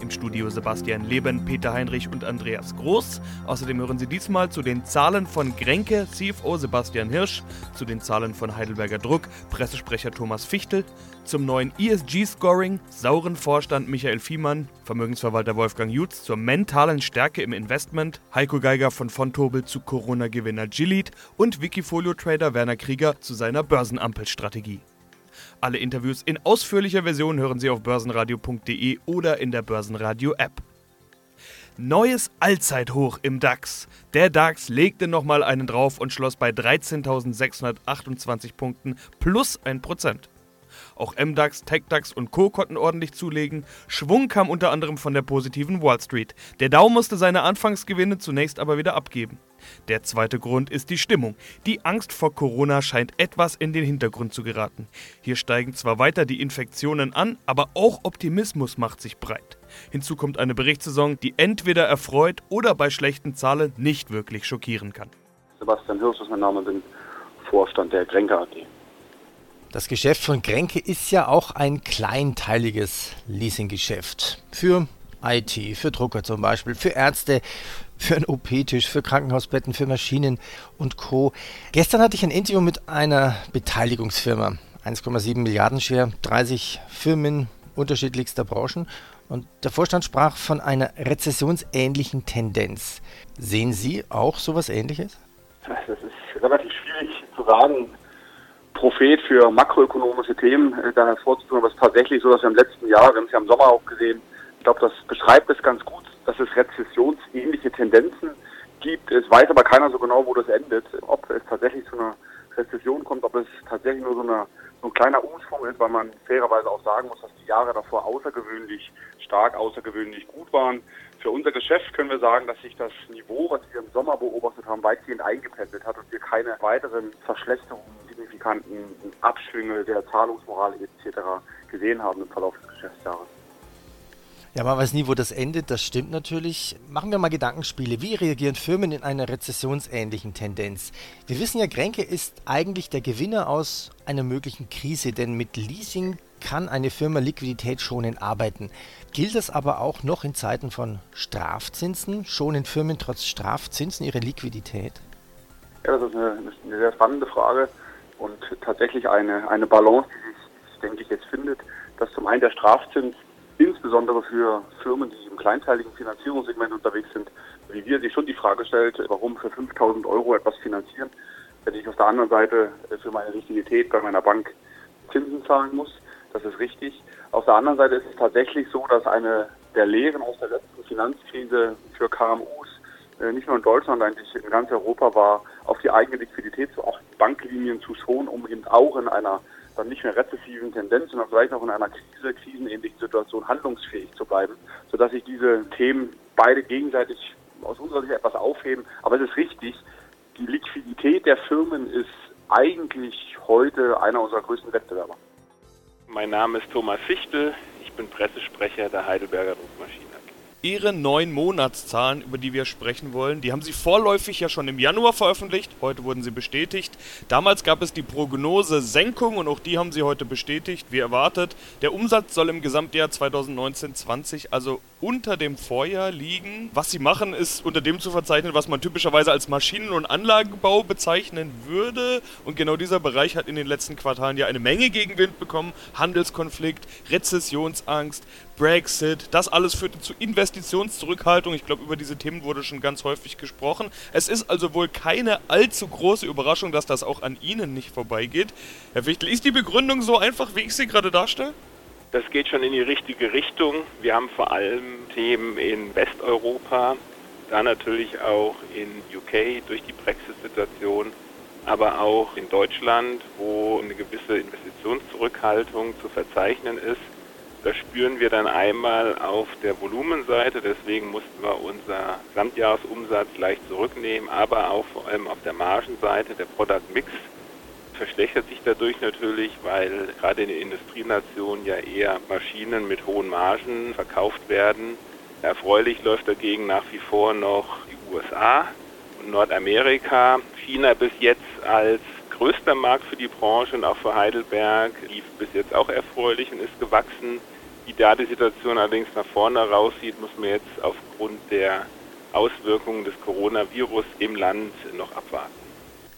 Im Studio Sebastian Leben, Peter Heinrich und Andreas Groß. Außerdem hören Sie diesmal zu den Zahlen von Grenke, CFO Sebastian Hirsch, zu den Zahlen von Heidelberger Druck, Pressesprecher Thomas Fichtel, zum neuen ESG-Scoring, sauren Vorstand Michael Fiemann, Vermögensverwalter Wolfgang Jutz zur mentalen Stärke im Investment, Heiko Geiger von Fontobel zu Corona-Gewinner Gilead und Wikifolio-Trader Werner Krieger zu seiner Börsenampelstrategie. Alle Interviews in ausführlicher Version hören Sie auf börsenradio.de oder in der Börsenradio-App. Neues Allzeithoch im DAX. Der DAX legte nochmal einen drauf und schloss bei 13.628 Punkten plus 1%. Auch MDAX, TechDAX und Co. konnten ordentlich zulegen. Schwung kam unter anderem von der positiven Wall Street. Der Dow musste seine Anfangsgewinne zunächst aber wieder abgeben. Der zweite Grund ist die Stimmung. Die Angst vor Corona scheint etwas in den Hintergrund zu geraten. Hier steigen zwar weiter die Infektionen an, aber auch Optimismus macht sich breit. Hinzu kommt eine Berichtssaison, die entweder erfreut oder bei schlechten Zahlen nicht wirklich schockieren kann. Sebastian Hirsch ist mein Name, bin Vorstand der Grenke AG. Das Geschäft von Grenke ist ja auch ein kleinteiliges Leasinggeschäft. Für IT, für Drucker zum Beispiel, für Ärzte, für einen OP-Tisch, für Krankenhausbetten, für Maschinen und Co. Gestern hatte ich ein Interview mit einer Beteiligungsfirma. 1,7 Milliarden Share, 30 Firmen unterschiedlichster Branchen. Und der Vorstand sprach von einer rezessionsähnlichen Tendenz. Sehen Sie auch sowas ähnliches? Das ist relativ schwierig zu sagen. Prophet für makroökonomische Themen äh, da hervorzuführen, aber es ist tatsächlich so, dass wir im letzten Jahr, wir haben es ja im Sommer auch gesehen, ich glaube, das beschreibt es ganz gut, dass es rezessionsähnliche Tendenzen gibt. Es weiß aber keiner so genau, wo das endet, ob es tatsächlich zu einer Rezession kommt, ob es tatsächlich nur so, eine, so ein kleiner Umschwung ist, weil man fairerweise auch sagen muss, dass die Jahre davor außergewöhnlich stark, außergewöhnlich gut waren. Für unser Geschäft können wir sagen, dass sich das Niveau, was wir im Sommer beobachtet haben, weitgehend eingependelt hat und wir keine weiteren Verschlechterungen, signifikanten Abschwünge der Zahlungsmoral etc. gesehen haben im Verlauf des Geschäftsjahres. Ja, man weiß nie, wo das endet, das stimmt natürlich. Machen wir mal Gedankenspiele. Wie reagieren Firmen in einer rezessionsähnlichen Tendenz? Wir wissen ja, Grenke ist eigentlich der Gewinner aus einer möglichen Krise, denn mit Leasing kann eine Firma liquiditätsschonend arbeiten. Gilt das aber auch noch in Zeiten von Strafzinsen? Schonen Firmen trotz Strafzinsen ihre Liquidität? Ja, das ist eine, eine sehr spannende Frage und tatsächlich eine, eine Balance, die sich, denke ich, jetzt findet, dass zum einen der Strafzins insbesondere für Firmen, die im kleinteiligen Finanzierungssegment unterwegs sind, wie wir sich schon die Frage stellt, warum für 5000 Euro etwas finanzieren, wenn ich auf der anderen Seite für meine Liquidität bei meiner Bank Zinsen zahlen muss. Das ist richtig. Auf der anderen Seite ist es tatsächlich so, dass eine der Lehren aus der letzten Finanzkrise für KMUs nicht nur in Deutschland, eigentlich in ganz Europa war, auf die eigene Liquidität zu achten, Banklinien zu schonen, um eben auch in einer dann nicht mehr rezessiven Tendenz, sondern vielleicht auch in einer Krise, krisenähnlichen Situation handlungsfähig zu bleiben, sodass sich diese Themen beide gegenseitig aus unserer Sicht etwas aufheben. Aber es ist richtig, die Liquidität der Firmen ist eigentlich heute einer unserer größten Wettbewerber. Mein Name ist Thomas Fichtel, ich bin Pressesprecher der Heidelberger Druckmaschine. Ihre neun Monatszahlen, über die wir sprechen wollen, die haben Sie vorläufig ja schon im Januar veröffentlicht. Heute wurden sie bestätigt. Damals gab es die Prognose Senkung und auch die haben Sie heute bestätigt, wie erwartet. Der Umsatz soll im Gesamtjahr 2019-20 also unter dem Vorjahr liegen. Was Sie machen, ist unter dem zu verzeichnen, was man typischerweise als Maschinen- und Anlagenbau bezeichnen würde. Und genau dieser Bereich hat in den letzten Quartalen ja eine Menge Gegenwind bekommen. Handelskonflikt, Rezessionsangst, Brexit, das alles führte zu Investitionszurückhaltung. Ich glaube, über diese Themen wurde schon ganz häufig gesprochen. Es ist also wohl keine allzu große Überraschung, dass das auch an Ihnen nicht vorbeigeht. Herr Wichtel, ist die Begründung so einfach, wie ich sie gerade darstelle? Das geht schon in die richtige Richtung. Wir haben vor allem Themen in Westeuropa, da natürlich auch in UK durch die Brexit-Situation, aber auch in Deutschland, wo eine gewisse Investitionszurückhaltung zu verzeichnen ist. Das spüren wir dann einmal auf der Volumenseite, deswegen mussten wir unser Gesamtjahresumsatz leicht zurücknehmen, aber auch vor allem auf der Margenseite, der Product Mix verschlechtert sich dadurch natürlich, weil gerade in den Industrienationen ja eher Maschinen mit hohen Margen verkauft werden. Erfreulich läuft dagegen nach wie vor noch die USA und Nordamerika. China bis jetzt als größter Markt für die Branche und auch für Heidelberg lief bis jetzt auch erfreulich und ist gewachsen. Wie da die Situation allerdings nach vorne raussieht, muss man jetzt aufgrund der Auswirkungen des Coronavirus im Land noch abwarten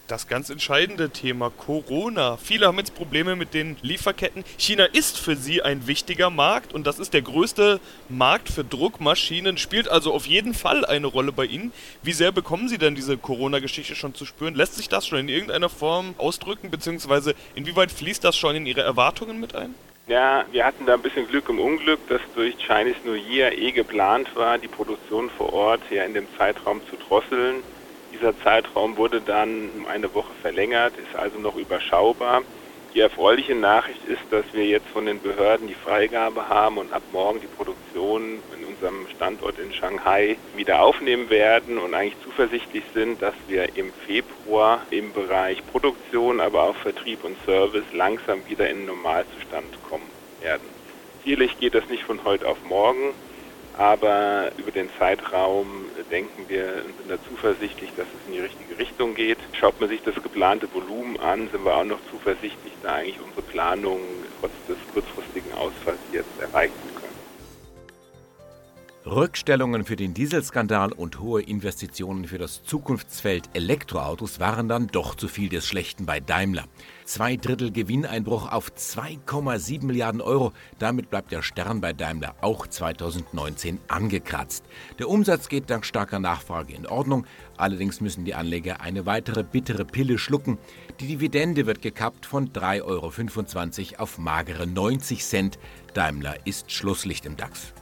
das ganz entscheidende Thema Corona. Viele haben jetzt Probleme mit den Lieferketten. China ist für sie ein wichtiger Markt und das ist der größte Markt für Druckmaschinen, spielt also auf jeden Fall eine Rolle bei Ihnen. Wie sehr bekommen Sie denn diese Corona-Geschichte schon zu spüren? Lässt sich das schon in irgendeiner Form ausdrücken, beziehungsweise inwieweit fließt das schon in Ihre Erwartungen mit ein? Ja, wir hatten da ein bisschen Glück im Unglück, dass durch Chinese New Year eh geplant war, die Produktion vor Ort ja in dem Zeitraum zu drosseln. Dieser Zeitraum wurde dann um eine Woche verlängert, ist also noch überschaubar. Die erfreuliche Nachricht ist, dass wir jetzt von den Behörden die Freigabe haben und ab morgen die Produktion in unserem Standort in Shanghai wieder aufnehmen werden und eigentlich zuversichtlich sind, dass wir im Februar im Bereich Produktion, aber auch Vertrieb und Service langsam wieder in Normalzustand kommen werden. Sicherlich geht das nicht von heute auf morgen, aber über den Zeitraum denken wir und sind da zuversichtlich, dass es in die richtige Richtung geht. Schaut man sich das geplante Volumen an, sind wir auch noch zuversichtlich, da eigentlich unsere Planung trotz des kurzfristigen Ausfalls jetzt erreichen können. Rückstellungen für den Dieselskandal und hohe Investitionen für das Zukunftsfeld Elektroautos waren dann doch zu viel des Schlechten bei Daimler. Zwei Drittel Gewinneinbruch auf 2,7 Milliarden Euro. Damit bleibt der Stern bei Daimler auch 2019 angekratzt. Der Umsatz geht dank starker Nachfrage in Ordnung. Allerdings müssen die Anleger eine weitere bittere Pille schlucken. Die Dividende wird gekappt von 3,25 Euro auf magere 90 Cent. Daimler ist Schlusslicht im DAX.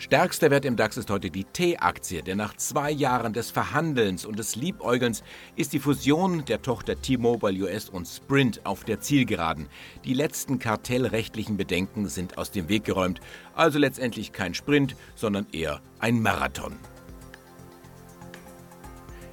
Stärkster Wert im DAX ist heute die T-Aktie, denn nach zwei Jahren des Verhandelns und des Liebäugelns ist die Fusion der Tochter T-Mobile US und Sprint auf der Zielgeraden. Die letzten kartellrechtlichen Bedenken sind aus dem Weg geräumt, also letztendlich kein Sprint, sondern eher ein Marathon.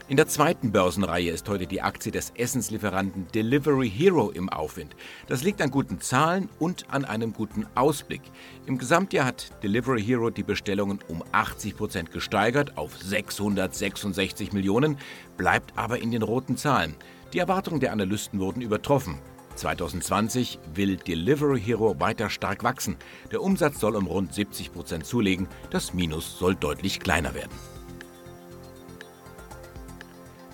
In der zweiten Börsenreihe ist heute die Aktie des Essenslieferanten Delivery Hero im Aufwind. Das liegt an guten Zahlen und an einem guten Ausblick. Im Gesamtjahr hat Delivery Hero die Bestellungen um 80 Prozent gesteigert auf 666 Millionen, bleibt aber in den roten Zahlen. Die Erwartungen der Analysten wurden übertroffen. 2020 will Delivery Hero weiter stark wachsen. Der Umsatz soll um rund 70 Prozent zulegen, das Minus soll deutlich kleiner werden.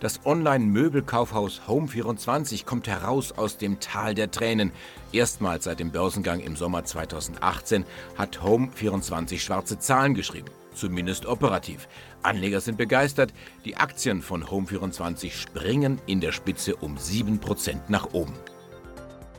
Das Online-Möbelkaufhaus Home24 kommt heraus aus dem Tal der Tränen. Erstmals seit dem Börsengang im Sommer 2018 hat Home24 schwarze Zahlen geschrieben. Zumindest operativ. Anleger sind begeistert. Die Aktien von Home24 springen in der Spitze um 7% nach oben.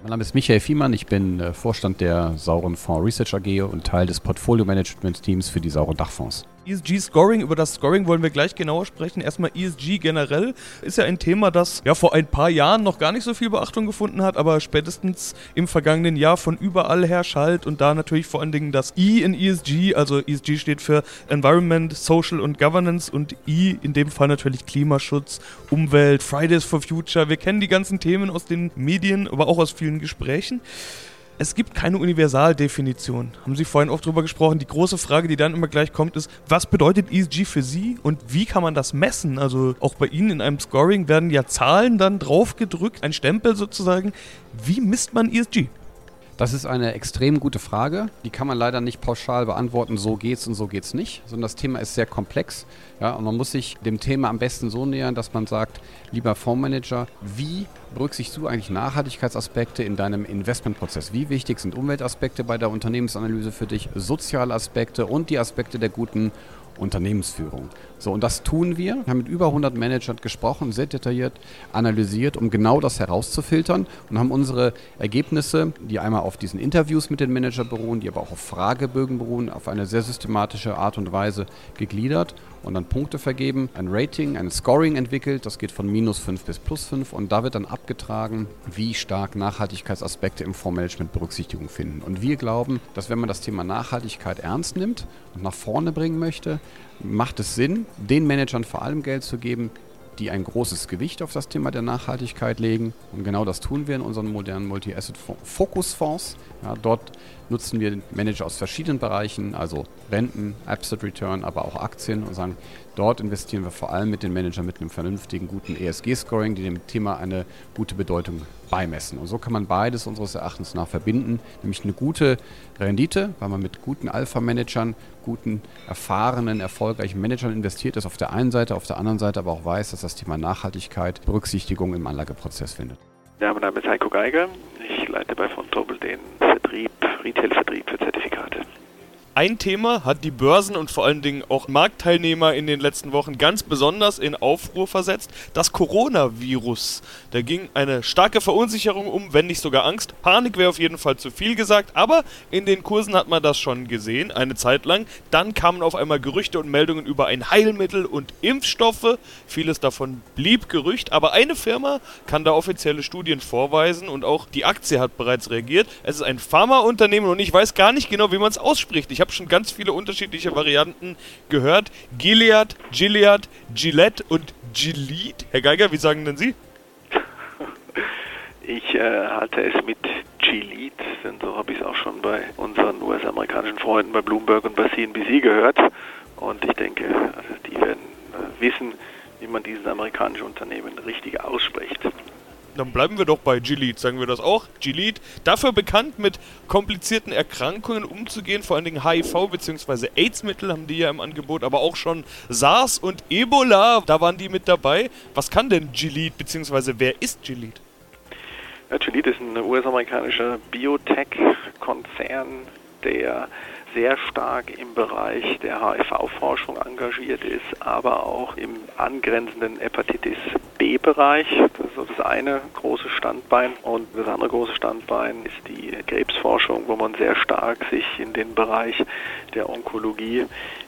Mein Name ist Michael Fiemann, ich bin äh, Vorstand der Sauren Fonds Research AG und Teil des Portfolio Management Teams für die Sauren Dachfonds. ESG Scoring, über das Scoring wollen wir gleich genauer sprechen. Erstmal ESG generell ist ja ein Thema, das ja vor ein paar Jahren noch gar nicht so viel Beachtung gefunden hat, aber spätestens im vergangenen Jahr von überall her schallt und da natürlich vor allen Dingen das E in ESG, also ESG steht für Environment, Social und Governance und E in dem Fall natürlich Klimaschutz, Umwelt, Fridays for Future. Wir kennen die ganzen Themen aus den Medien, aber auch aus vielen Gesprächen es gibt keine Universaldefinition. Haben Sie vorhin oft drüber gesprochen. Die große Frage, die dann immer gleich kommt, ist, was bedeutet ESG für Sie und wie kann man das messen? Also auch bei Ihnen in einem Scoring werden ja Zahlen dann draufgedrückt, ein Stempel sozusagen. Wie misst man ESG? Das ist eine extrem gute Frage. Die kann man leider nicht pauschal beantworten, so geht's und so geht's nicht, sondern das Thema ist sehr komplex. Ja, und man muss sich dem Thema am besten so nähern, dass man sagt, lieber Fondsmanager, wie berücksichtigst du eigentlich Nachhaltigkeitsaspekte in deinem Investmentprozess? Wie wichtig sind Umweltaspekte bei der Unternehmensanalyse für dich, soziale Aspekte und die Aspekte der guten Unternehmensführung. So, und das tun wir. Wir haben mit über 100 Managern gesprochen, sehr detailliert analysiert, um genau das herauszufiltern und haben unsere Ergebnisse, die einmal auf diesen Interviews mit den Managern beruhen, die aber auch auf Fragebögen beruhen, auf eine sehr systematische Art und Weise gegliedert und dann Punkte vergeben, ein Rating, ein Scoring entwickelt, das geht von minus 5 bis plus 5 und da wird dann abgetragen, wie stark Nachhaltigkeitsaspekte im Fondsmanagement Berücksichtigung finden. Und wir glauben, dass wenn man das Thema Nachhaltigkeit ernst nimmt und nach vorne bringen möchte, macht es Sinn, den Managern vor allem Geld zu geben, die ein großes Gewicht auf das Thema der Nachhaltigkeit legen. Und genau das tun wir in unseren modernen Multi-Asset-Fokusfonds. Ja, dort nutzen wir Manager aus verschiedenen Bereichen, also Renten, Absolute Return, aber auch Aktien und sagen, dort investieren wir vor allem mit den Managern mit einem vernünftigen, guten ESG-Scoring, die dem Thema eine gute Bedeutung beimessen. Und so kann man beides unseres Erachtens nach verbinden, nämlich eine gute Rendite, weil man mit guten Alpha-Managern, guten, erfahrenen, erfolgreichen Managern investiert ist auf der einen Seite, auf der anderen Seite aber auch weiß, dass das Thema Nachhaltigkeit Berücksichtigung im Anlageprozess findet. Ja, mein Name ist Heiko Geiger. Ich leite bei Fontobel den Vertrieb, Retail-Vertrieb für Zertifikate. Ein Thema hat die Börsen und vor allen Dingen auch Marktteilnehmer in den letzten Wochen ganz besonders in Aufruhr versetzt, das Coronavirus. Da ging eine starke Verunsicherung um, wenn nicht sogar Angst. Panik wäre auf jeden Fall zu viel gesagt, aber in den Kursen hat man das schon gesehen, eine Zeit lang. Dann kamen auf einmal Gerüchte und Meldungen über ein Heilmittel und Impfstoffe. Vieles davon blieb Gerücht, aber eine Firma kann da offizielle Studien vorweisen und auch die Aktie hat bereits reagiert. Es ist ein Pharmaunternehmen und ich weiß gar nicht genau, wie man es ausspricht. Ich habe schon ganz viele unterschiedliche Varianten gehört. Gilead, Gilead, Gillette und Gilead. Herr Geiger, wie sagen denn Sie? Ich äh, halte es mit Gilead, denn so habe ich es auch schon bei unseren US-amerikanischen Freunden bei Bloomberg und bei CNBC gehört. Und ich denke, also die werden äh, wissen, wie man dieses amerikanische Unternehmen richtig ausspricht. Dann bleiben wir doch bei Gilead, sagen wir das auch. Gilead, dafür bekannt, mit komplizierten Erkrankungen umzugehen, vor allen Dingen HIV bzw. AIDS-Mittel haben die ja im Angebot, aber auch schon SARS und Ebola, da waren die mit dabei. Was kann denn Gilead bzw. wer ist Gilead? Ja, Gilead ist ein US-amerikanischer Biotech-Konzern, der sehr stark im Bereich der HIV-Forschung engagiert ist, aber auch im angrenzenden Hepatitis B-Bereich. Das ist so das eine große Standbein. Und das andere große Standbein ist die Krebsforschung, wo man sehr stark sich in den Bereich der Onkologie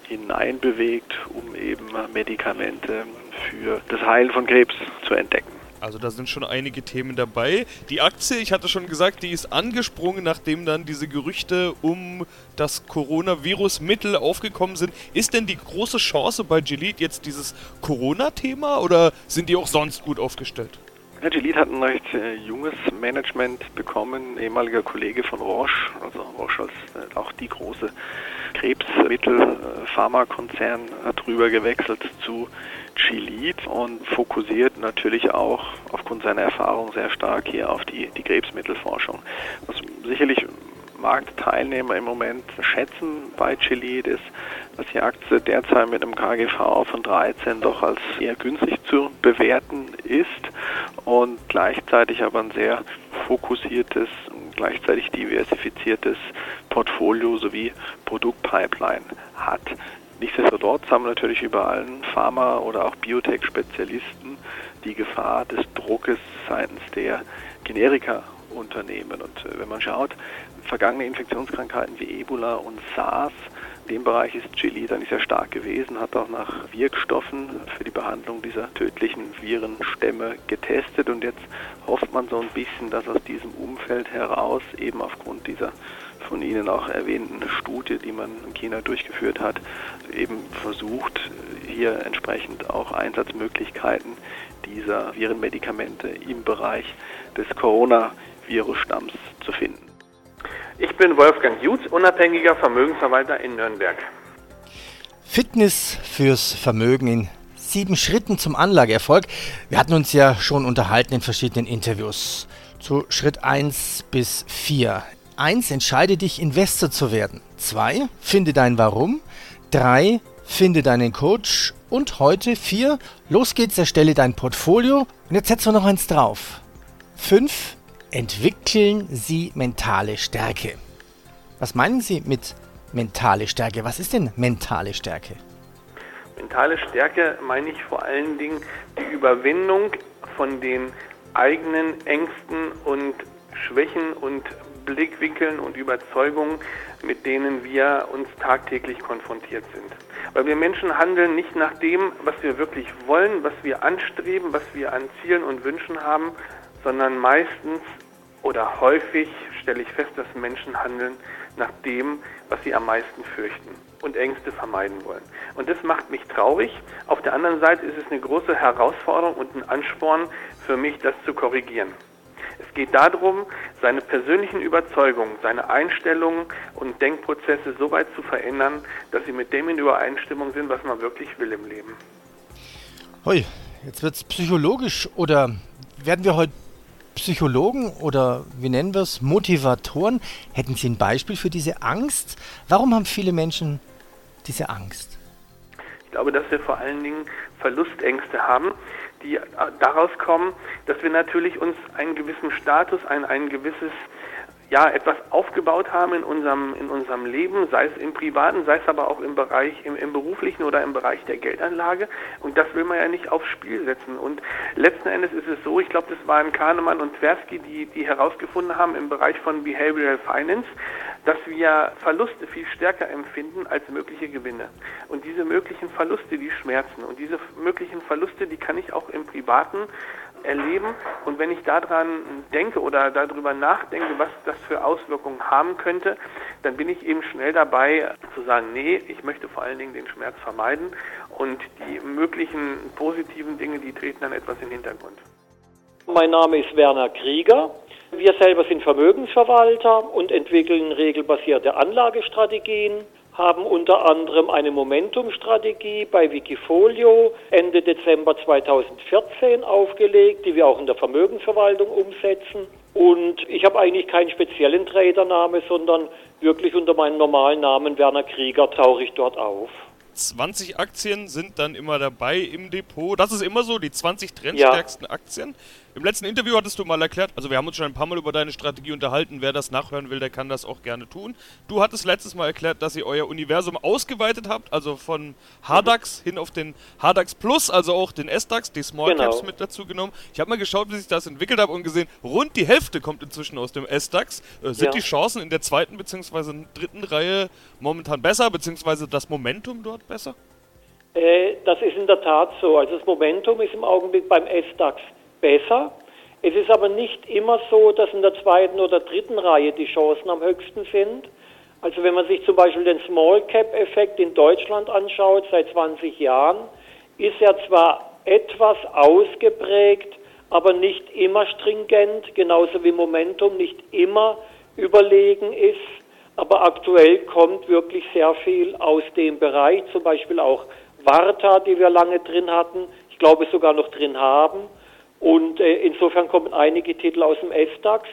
hineinbewegt, um eben Medikamente für das Heilen von Krebs zu entdecken. Also da sind schon einige Themen dabei. Die Aktie, ich hatte schon gesagt, die ist angesprungen, nachdem dann diese Gerüchte um das Coronavirus-Mittel aufgekommen sind. Ist denn die große Chance bei Gilead jetzt dieses Corona-Thema oder sind die auch sonst gut aufgestellt? Ja, Gilead hat ein recht äh, junges Management bekommen, ehemaliger Kollege von Roche, also Roche als äh, auch die große Krebsmittel-Pharmakonzern hat rüber gewechselt zu Gilead und fokussiert natürlich auch aufgrund seiner Erfahrung sehr stark hier auf die, die Krebsmittelforschung. Was sicherlich Marktteilnehmer im Moment schätzen bei Gilead ist, dass die Aktie derzeit mit einem KGV von 13 doch als eher günstig zu bewerten ist und gleichzeitig aber ein sehr fokussiertes, gleichzeitig diversifiziertes Portfolio sowie Produktpipeline hat. Nichtsdestotrotz haben natürlich über allen Pharma- oder auch Biotech-Spezialisten die Gefahr des Druckes seitens der Generika-Unternehmen. Und äh, wenn man schaut, vergangene Infektionskrankheiten wie Ebola und SARS, in dem Bereich ist Chili dann sehr stark gewesen, hat auch nach Wirkstoffen für die Behandlung dieser tödlichen Virenstämme getestet und jetzt hofft man so ein bisschen, dass aus diesem Umfeld heraus eben aufgrund dieser von Ihnen auch erwähnten Studie, die man in China durchgeführt hat, eben versucht, hier entsprechend auch Einsatzmöglichkeiten dieser Virenmedikamente im Bereich des Coronavirus-Stamms zu finden. Ich bin Wolfgang Jutz, unabhängiger Vermögensverwalter in Nürnberg. Fitness fürs Vermögen in sieben Schritten zum Anlageerfolg. Wir hatten uns ja schon unterhalten in verschiedenen Interviews. Zu Schritt 1 bis 4. 1. Entscheide dich, Investor zu werden. 2. Finde dein Warum. 3. Finde deinen Coach. Und heute 4. Los geht's, erstelle dein Portfolio. Und jetzt setzen wir noch eins drauf. 5. Entwickeln Sie mentale Stärke. Was meinen Sie mit mentale Stärke? Was ist denn mentale Stärke? Mentale Stärke meine ich vor allen Dingen die Überwindung von den eigenen Ängsten und Schwächen und Blickwinkeln und Überzeugungen, mit denen wir uns tagtäglich konfrontiert sind. Weil wir Menschen handeln nicht nach dem, was wir wirklich wollen, was wir anstreben, was wir an Zielen und Wünschen haben, sondern meistens oder häufig stelle ich fest, dass Menschen handeln nach dem, was sie am meisten fürchten. und Ängste vermeiden wollen. Und das macht mich traurig. Auf der anderen Seite ist es eine große Herausforderung und ein Ansporn für mich, das zu korrigieren. Es geht darum, seine persönlichen Überzeugungen, seine Einstellungen und Denkprozesse so weit zu verändern, dass sie mit dem in Übereinstimmung sind, was man wirklich will im Leben. Hoi, jetzt wird es psychologisch oder werden wir heute Psychologen oder wie nennen wir es, Motivatoren? Hätten Sie ein Beispiel für diese Angst? Warum haben viele Menschen diese Angst? Ich glaube, dass wir vor allen Dingen Verlustängste haben, die daraus kommen, dass wir natürlich uns einen gewissen Status, ein, ein gewisses ja, etwas aufgebaut haben in unserem, in unserem Leben, sei es im privaten, sei es aber auch im Bereich, im, im beruflichen oder im Bereich der Geldanlage. Und das will man ja nicht aufs Spiel setzen. Und letzten Endes ist es so, ich glaube, das waren Kahnemann und Tversky, die, die herausgefunden haben im Bereich von Behavioral Finance, dass wir Verluste viel stärker empfinden als mögliche Gewinne. Und diese möglichen Verluste, die schmerzen. Und diese möglichen Verluste, die kann ich auch im Privaten erleben. Und wenn ich daran denke oder darüber nachdenke, was das für Auswirkungen haben könnte, dann bin ich eben schnell dabei zu sagen, nee, ich möchte vor allen Dingen den Schmerz vermeiden und die möglichen positiven Dinge, die treten dann etwas in den Hintergrund. Mein Name ist Werner Krieger. Wir selber sind Vermögensverwalter und entwickeln regelbasierte Anlagestrategien haben unter anderem eine Momentum-Strategie bei Wikifolio Ende Dezember 2014 aufgelegt, die wir auch in der Vermögensverwaltung umsetzen. Und ich habe eigentlich keinen speziellen Tradername, sondern wirklich unter meinem normalen Namen Werner Krieger tauche ich dort auf. 20 Aktien sind dann immer dabei im Depot. Das ist immer so, die 20 trendstärksten ja. Aktien. Im letzten Interview hattest du mal erklärt, also wir haben uns schon ein paar Mal über deine Strategie unterhalten. Wer das nachhören will, der kann das auch gerne tun. Du hattest letztes Mal erklärt, dass ihr euer Universum ausgeweitet habt, also von HDAX hin auf den HDAX Plus, also auch den SDAX, die Small genau. Caps mit dazu genommen. Ich habe mal geschaut, wie sich das entwickelt hat und gesehen, rund die Hälfte kommt inzwischen aus dem SDAX. Äh, sind ja. die Chancen in der zweiten bzw. dritten Reihe momentan besser, beziehungsweise das Momentum dort besser? Äh, das ist in der Tat so. Also das Momentum ist im Augenblick beim SDAX besser. Es ist aber nicht immer so, dass in der zweiten oder dritten Reihe die Chancen am höchsten sind. Also wenn man sich zum Beispiel den Small Cap Effekt in Deutschland anschaut, seit 20 Jahren, ist er zwar etwas ausgeprägt, aber nicht immer stringent, genauso wie Momentum nicht immer überlegen ist. Aber aktuell kommt wirklich sehr viel aus dem Bereich, zum Beispiel auch Warta, die wir lange drin hatten, ich glaube sogar noch drin haben. Und äh, insofern kommen einige Titel aus dem SDAX.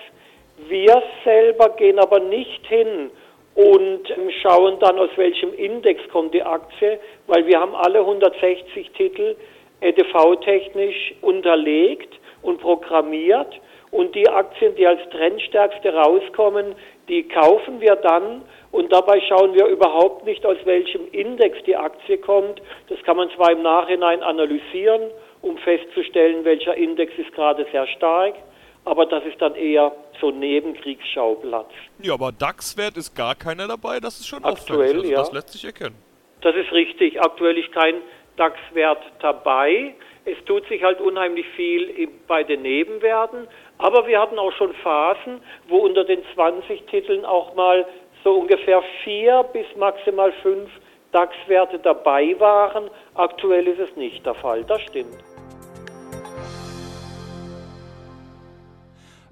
Wir selber gehen aber nicht hin und ähm, schauen dann, aus welchem Index kommt die Aktie, weil wir haben alle 160 Titel EDV-technisch unterlegt und programmiert. Und die Aktien, die als Trendstärkste rauskommen, die kaufen wir dann und dabei schauen wir überhaupt nicht, aus welchem Index die Aktie kommt. Das kann man zwar im Nachhinein analysieren um festzustellen, welcher Index ist gerade sehr stark. Aber das ist dann eher so Nebenkriegsschauplatz. Ja, aber DAX-Wert ist gar keiner dabei, das ist schon Aktuell, also ja. Das lässt sich erkennen. Das ist richtig. Aktuell ist kein DAX-Wert dabei. Es tut sich halt unheimlich viel bei den Nebenwerten. Aber wir hatten auch schon Phasen, wo unter den 20 Titeln auch mal so ungefähr vier bis maximal fünf DAX-Werte dabei waren. Aktuell ist es nicht der Fall. Das stimmt.